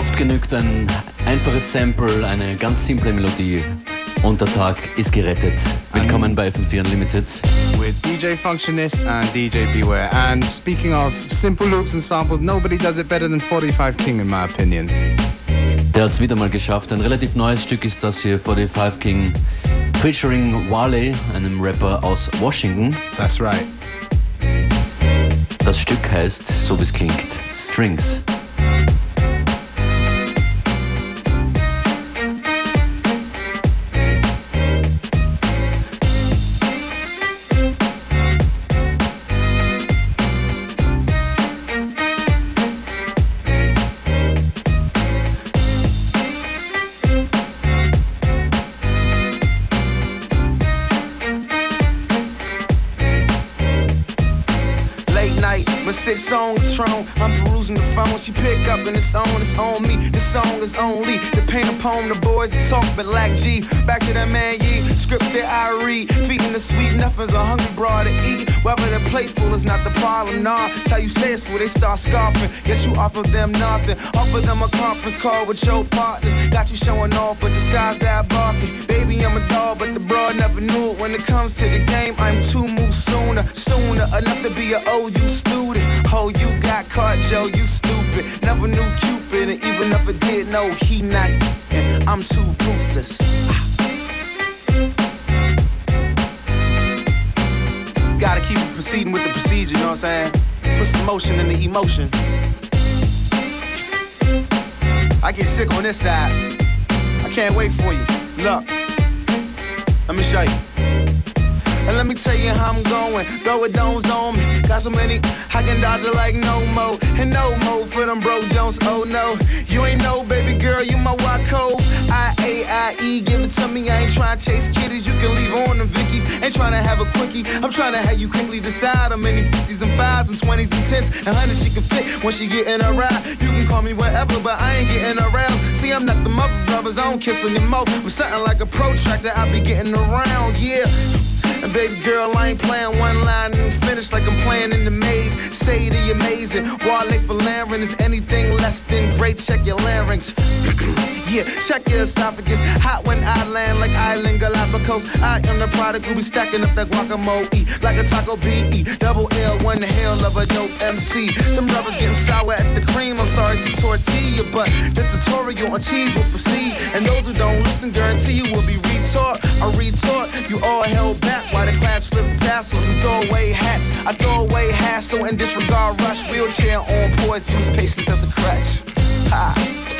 Oft genügt ein einfaches Sample, eine ganz simple Melodie und der Tag ist gerettet. Willkommen bei FM4 Unlimited. With DJ Functionist and DJ Beware. And speaking of simple loops and samples, nobody does it better than 45 King in my opinion. Der hat es wieder mal geschafft. Ein relativ neues Stück ist das hier, 45 King, featuring Wale, einem Rapper aus Washington. That's right. Das Stück heißt, so wie es klingt, Strings. She pick up and it's on, it's on me. This song is only the paint a poem. The boys that talk, but like G. Back to that man, ye. Script that I read. Feeding the sweet nothings, a hungry broad to eat. Whether they're playful is not the problem, nah. It's how you say it's for they start scoffing. Yet you offer them nothing. Offer them a conference call with your partners. Got you showing off, but disguise that barking. Baby, I'm a dog, but the broad never knew it. When it comes to the game, I'm two moves sooner. Sooner enough to be an OU student. Oh, you got caught, Joe, you stupid. Never knew Cupid, and even if I did know he not, I'm too ruthless. Gotta keep proceeding with the procedure, you know what I'm saying? Put some motion in the emotion. I get sick on this side. I can't wait for you. Look, let me show you. And let me tell you how I'm going. Throw it don't on me. Got so many, I can dodge it like no mo. And no mo for them bro Jones. Oh no, you ain't no baby girl, you my white code. I A I E, give it to me. I ain't trying to chase kitties. You can leave on the Vickies. Ain't trying to have a quickie. I'm trying to have you quickly decide how many 50s and 5s and 20s and 10s and 100s she can fit when she get in a ride. You can call me whatever, but I ain't getting around. See, I'm not the mother brothers, I don't kiss anymore. But something like a protractor, I be getting around, yeah. And baby girl, I ain't playing one line and finish like I'm playing in the maze. Say the amazing. Wale for Laren is anything less than great. Check your larynx. Yeah, check your esophagus. Hot when I land like Island Galapagos. I am the product who be stacking up that guacamole. Like a taco BE. Double L, one hell of a dope MC. Them brothers getting sour at the cream. I'm sorry to tortilla, but the tutorial on cheese will proceed. And those who don't listen, guarantee you will be retort. I retort, you all held back while the class flip tassels and throw away hats. I throw away hassle and disregard rush. Wheelchair on poise, use patience as a crutch. Ha.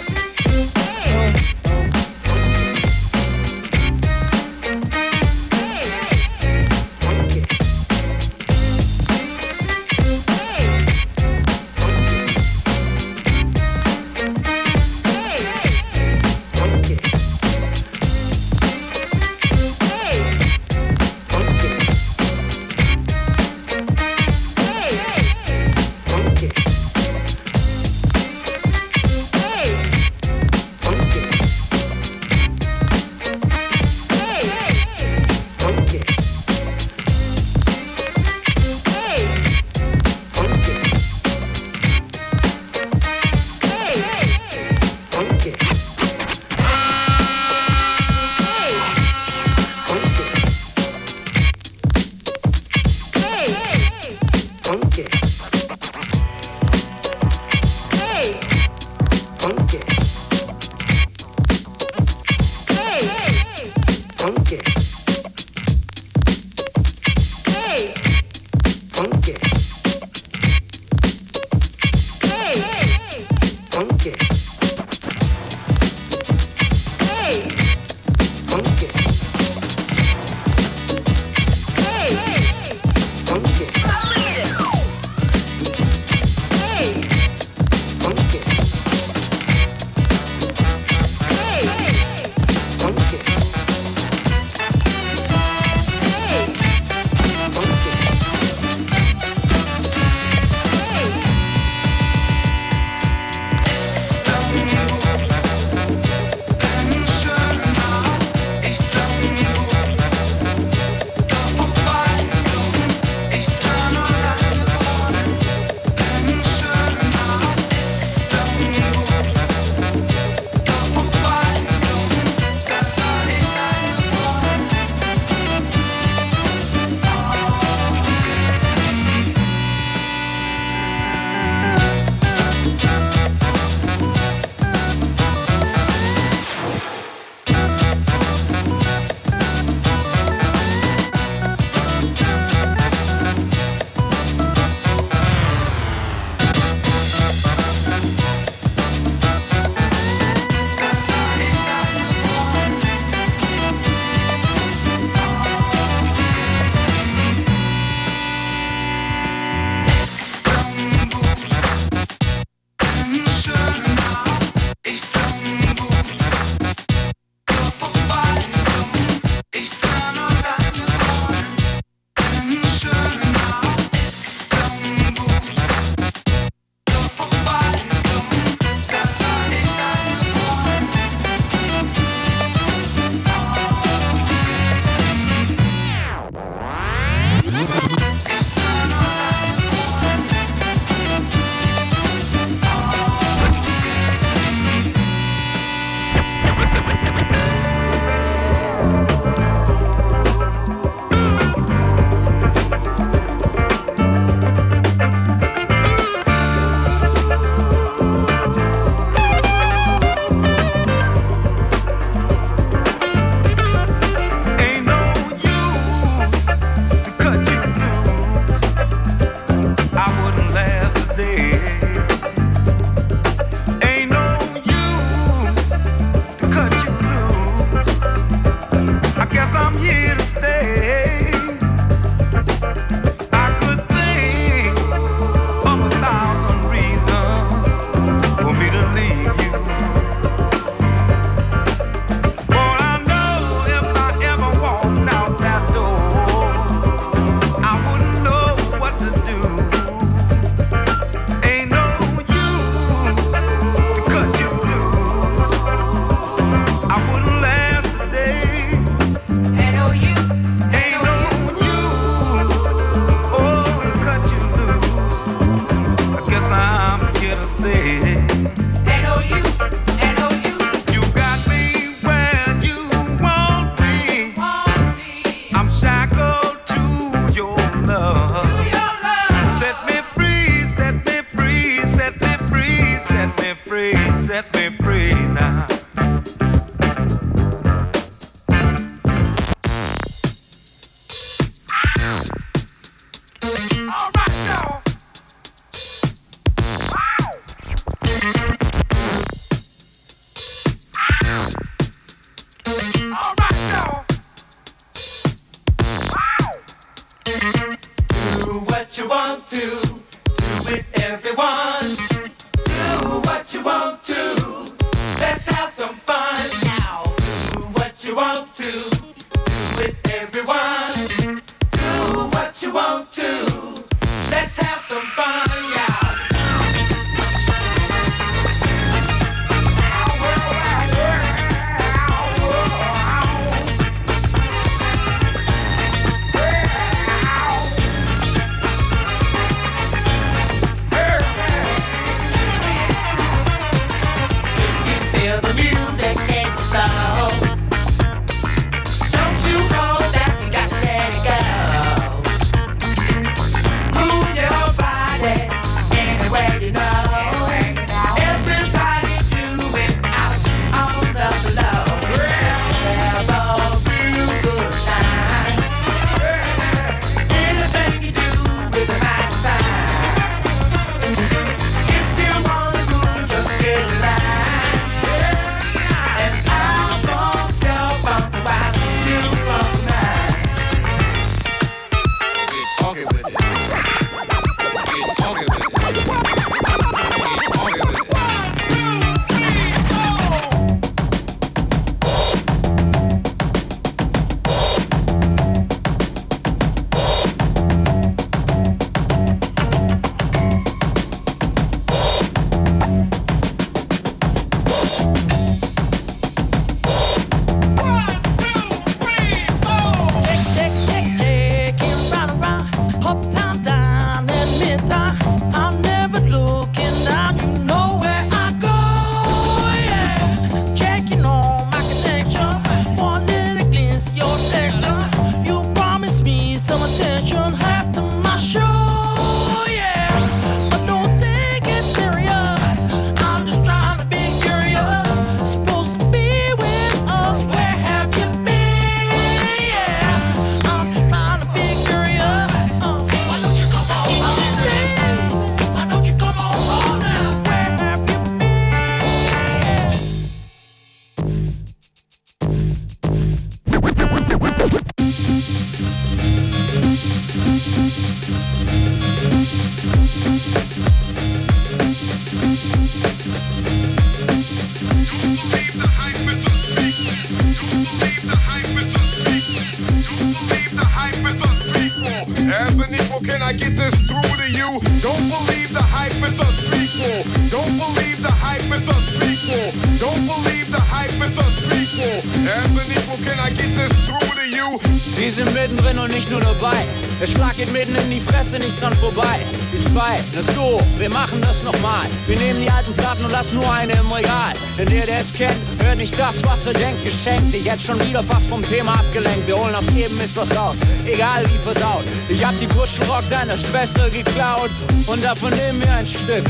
Jetzt schon wieder fast vom Thema abgelenkt. Wir holen aus jedem ist was raus, egal wie versaut. Ich hab die Kuschelrock deiner Schwester geklaut und davon nehmen wir ein Stück.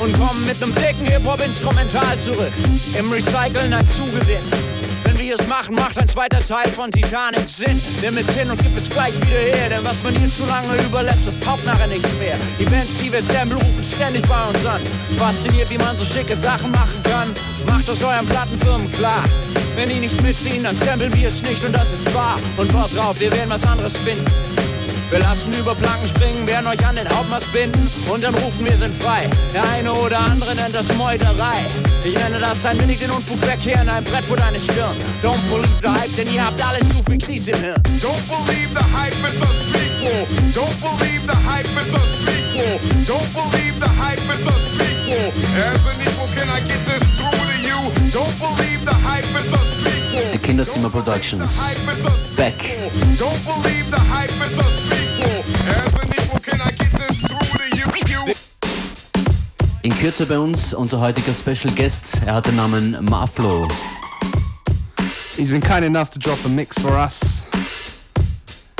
Und kommen mit nem dicken Hip-Hop-Instrumental zurück. Im Recyceln ein Zugewinn. Wenn wir es machen, macht ein zweiter Teil von Titanic Sinn. Nimm es hin und gib es gleich wieder her, denn was man hier zu lange überlässt, das taugt nachher nichts mehr. Die Bands, die wir sample, rufen ständig bei uns an. Fasziniert, wie man so schicke Sachen machen kann. Macht das euren Plattenfirmen klar. Wenn die nicht mitziehen, dann samplen wir es nicht und das ist wahr. Und Wort drauf, wir werden was anderes finden. Wir lassen über Planken springen, werden euch an den Hauptmast binden und dann rufen wir sind frei. Der eine oder andere nennt das Meuterei. Ich nenne das ein wenig den Unfug wegkehren, ein Brett vor deine Stirn. Don't believe the hype, denn ihr habt alle zu viel Kies im Hirn. Don't believe the hype, it's a sequel. Don't believe the hype, it's a sequel. Don't believe the hype, it's a sequel. Sequel. Productions. Back. Don't believe the hype, it's a sequel. As an equal, can I get this through to you? In Kürze bei uns unser heutiger Special Guest. Er hat den Namen Marflo. He's been kind enough to drop a mix for us.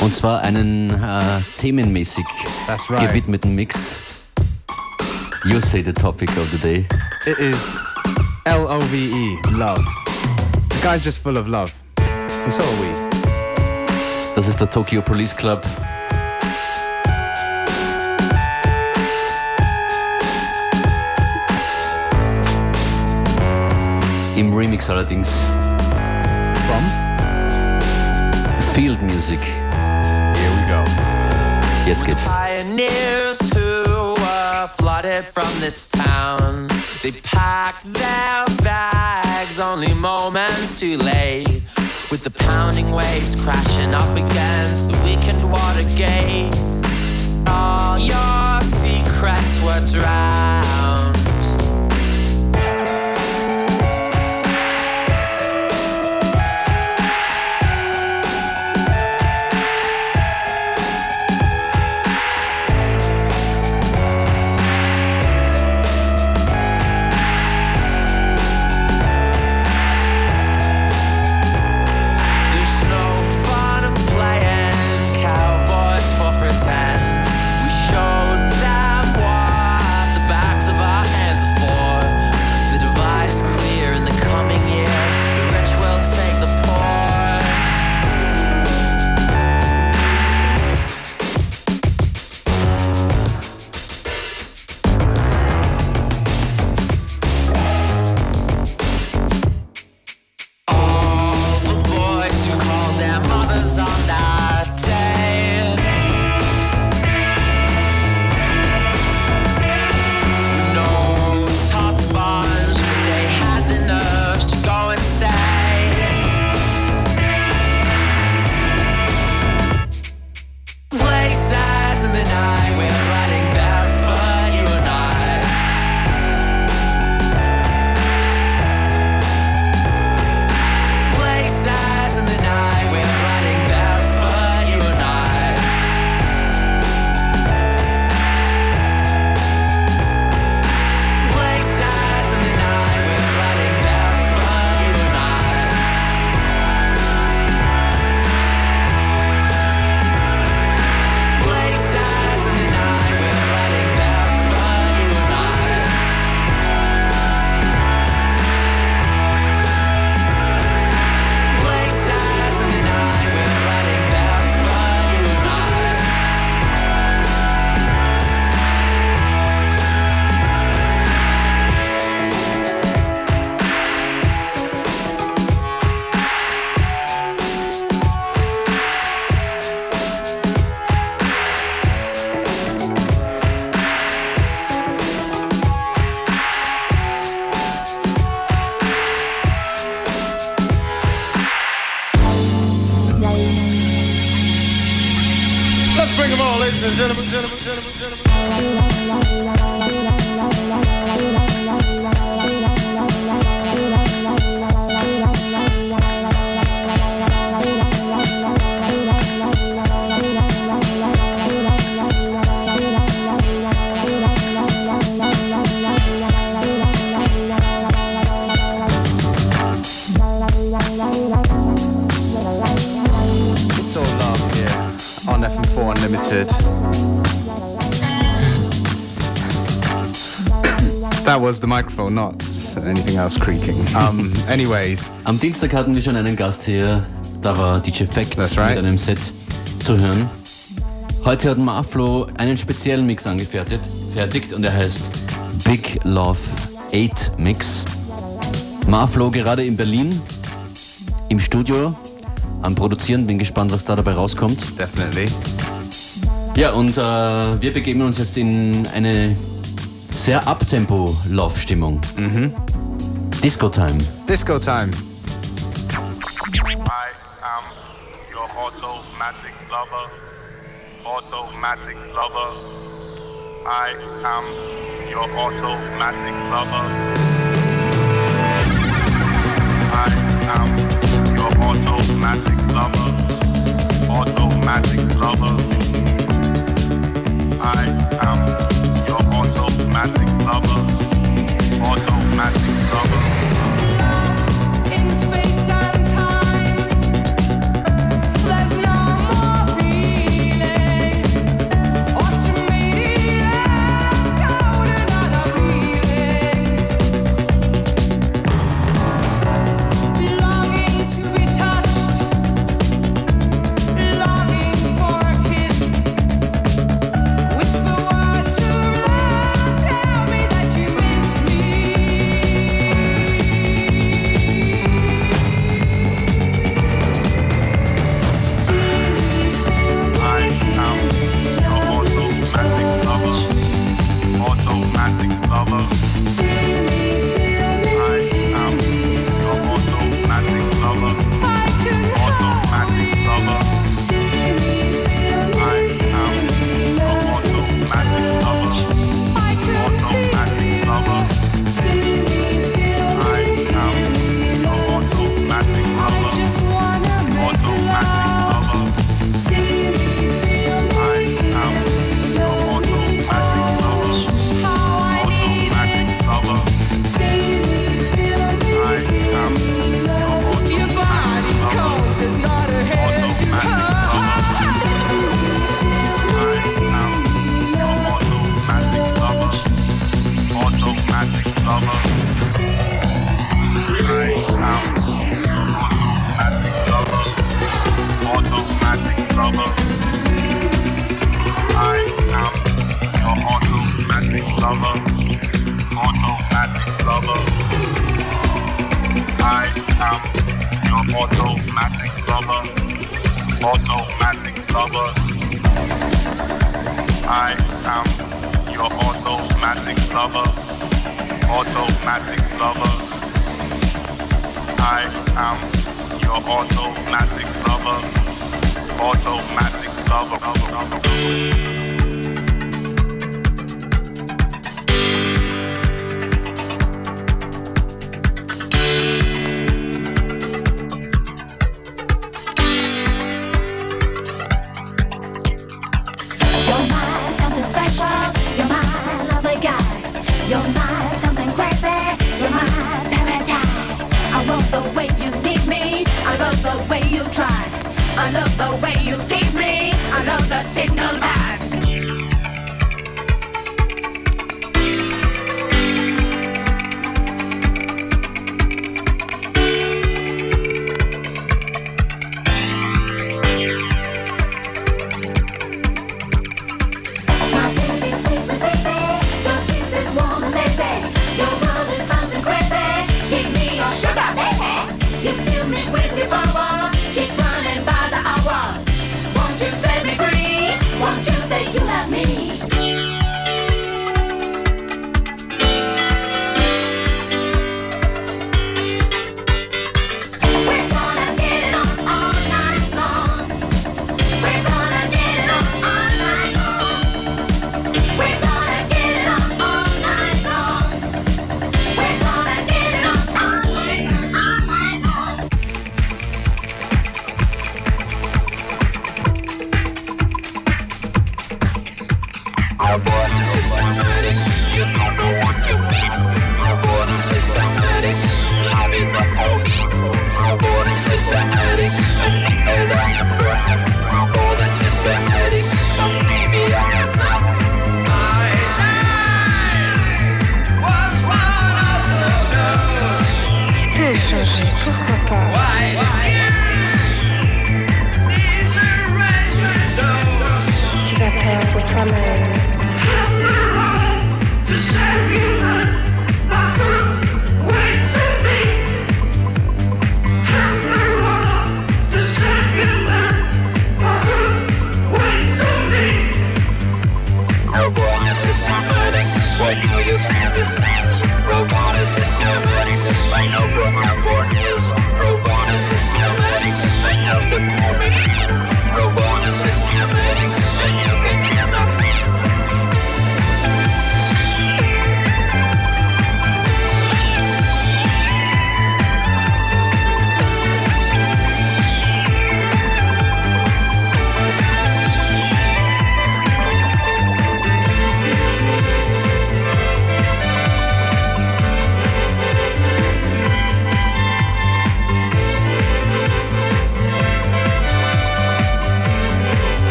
Und zwar einen äh, themenmäßig That's right. gewidmeten Mix. You say the topic of the day. It is L O V E, love. The guy's just full of love. And so are we. Das ist der Tokyo Police Club. Im Remix allerdings. From? Field Music. Here we go. Jetzt geht's. Pioneers who were flooded from this town. They packed their bags only moments too late. With the pounding waves crashing up against the weakened water gates. All your secrets were drowned. Was the microphone, not anything else creaking. Um, anyways, Am Dienstag hatten wir schon einen Gast hier. Da war DJ Fact right. mit einem Set zu hören. Heute hat Marflo einen speziellen Mix angefertigt fertigt und er heißt Big Love 8 Mix. Marflo gerade in Berlin im Studio am Produzieren. Bin gespannt, was da dabei rauskommt. definitely. Ja, und äh, wir begeben uns jetzt in eine sehr Uptempo-Love-Stimmung. Disco Time. Disco time. I am your automatic lover. Automatic lover. I am your automatic lover. I am your automatic lover. Automatic lover.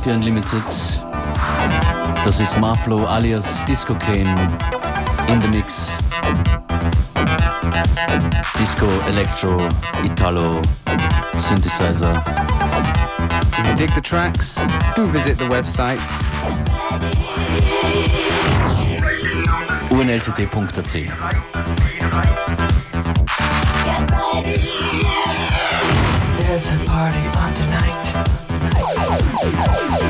FM4 Unlimited. Das ist Marflow alias Disco Kane in the Mix. Disco, Electro, Italo, Synthesizer. If you dig the tracks, do visit the website. unlct.at. There's a party on tonight. Hey, hey, hey, hey.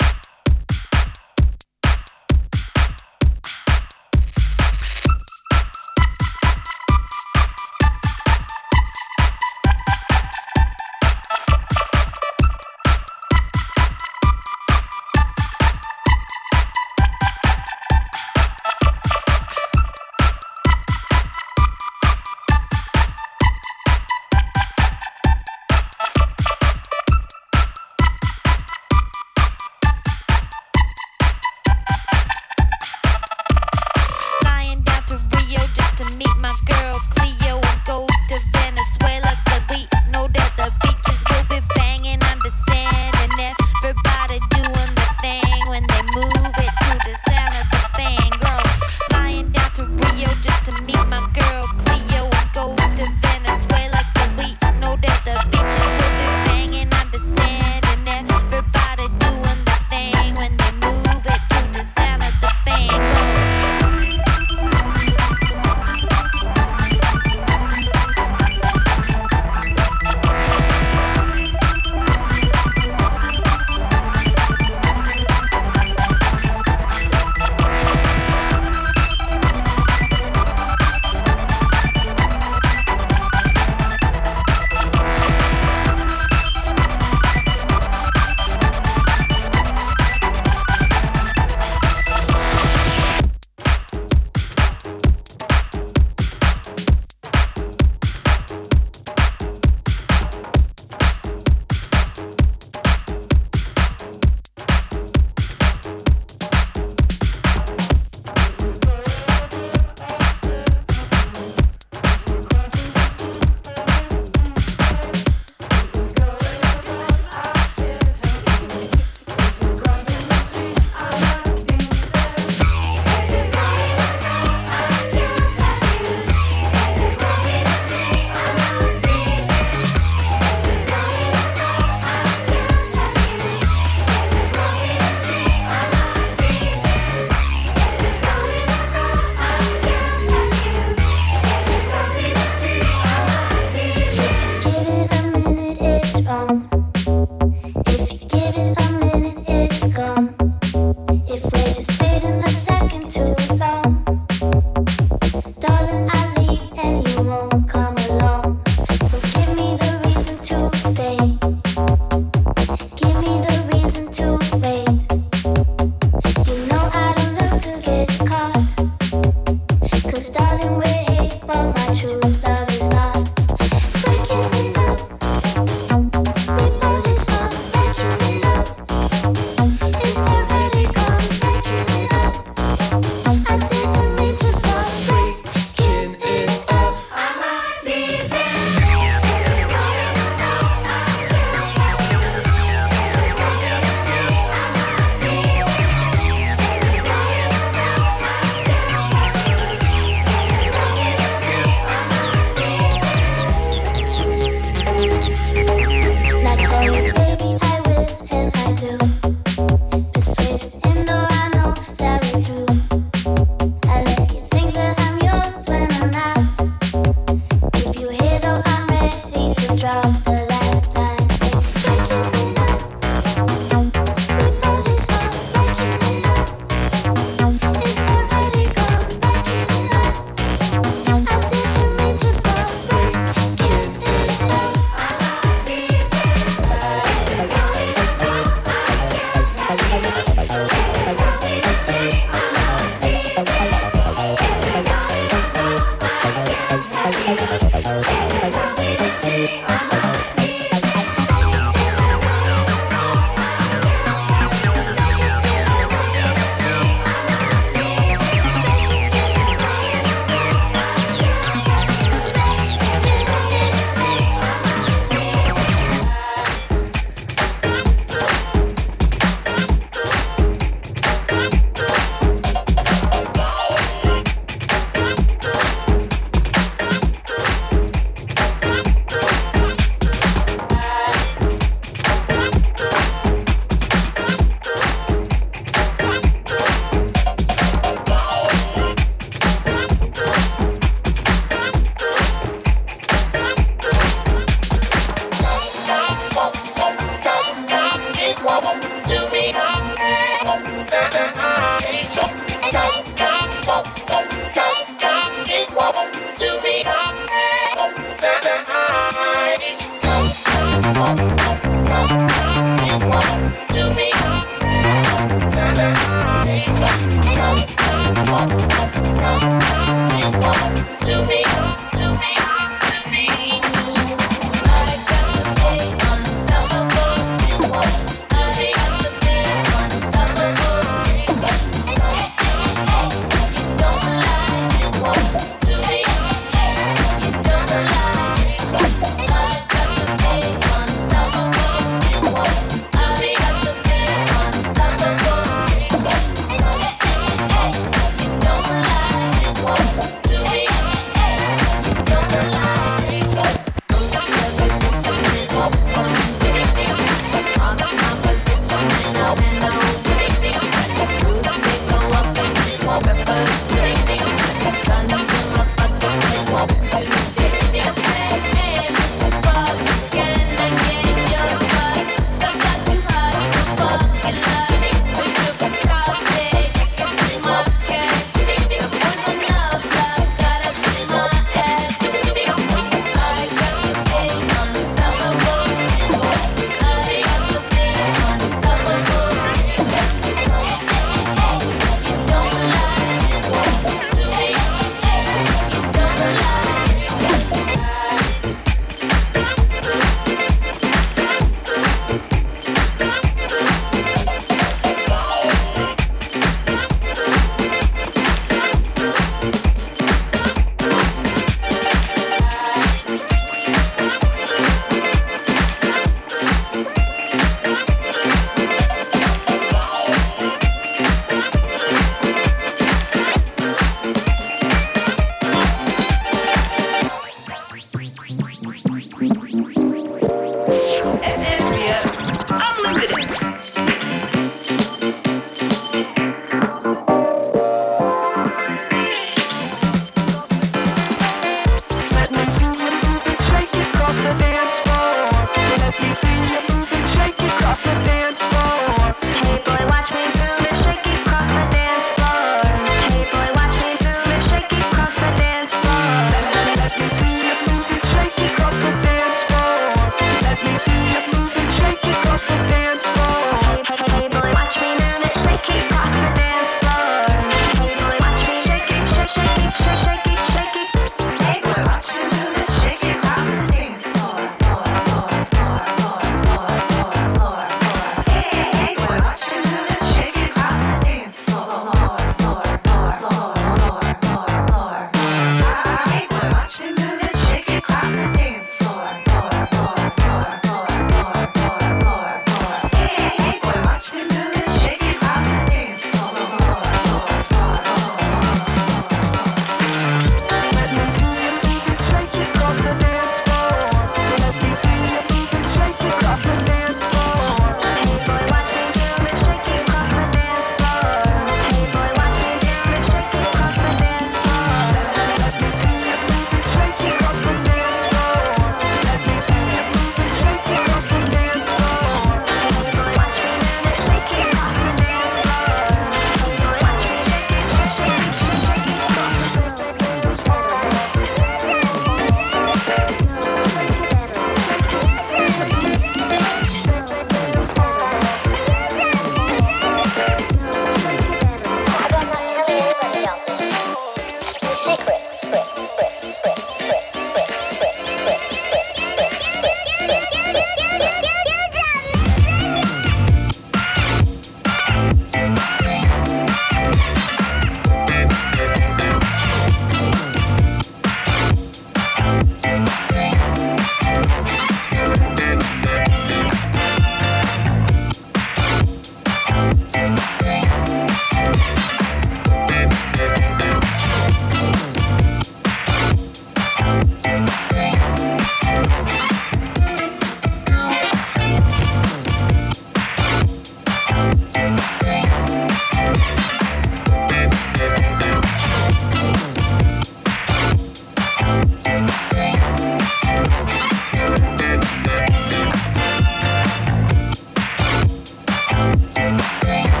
Música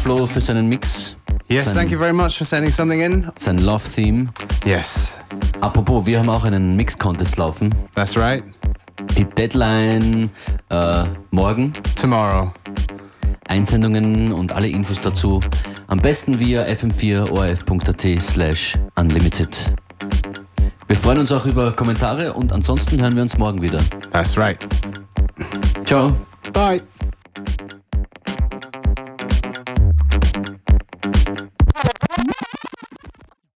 Flo für seinen Mix. Yes, sein, thank you very much for sending something in. Sein Love Theme. Yes. Apropos, wir haben auch einen Mix Contest laufen. That's right. Die Deadline äh, morgen. Tomorrow. Einsendungen und alle Infos dazu am besten via fm4orf.at slash unlimited. Wir freuen uns auch über Kommentare und ansonsten hören wir uns morgen wieder. That's right. Ciao. Bye.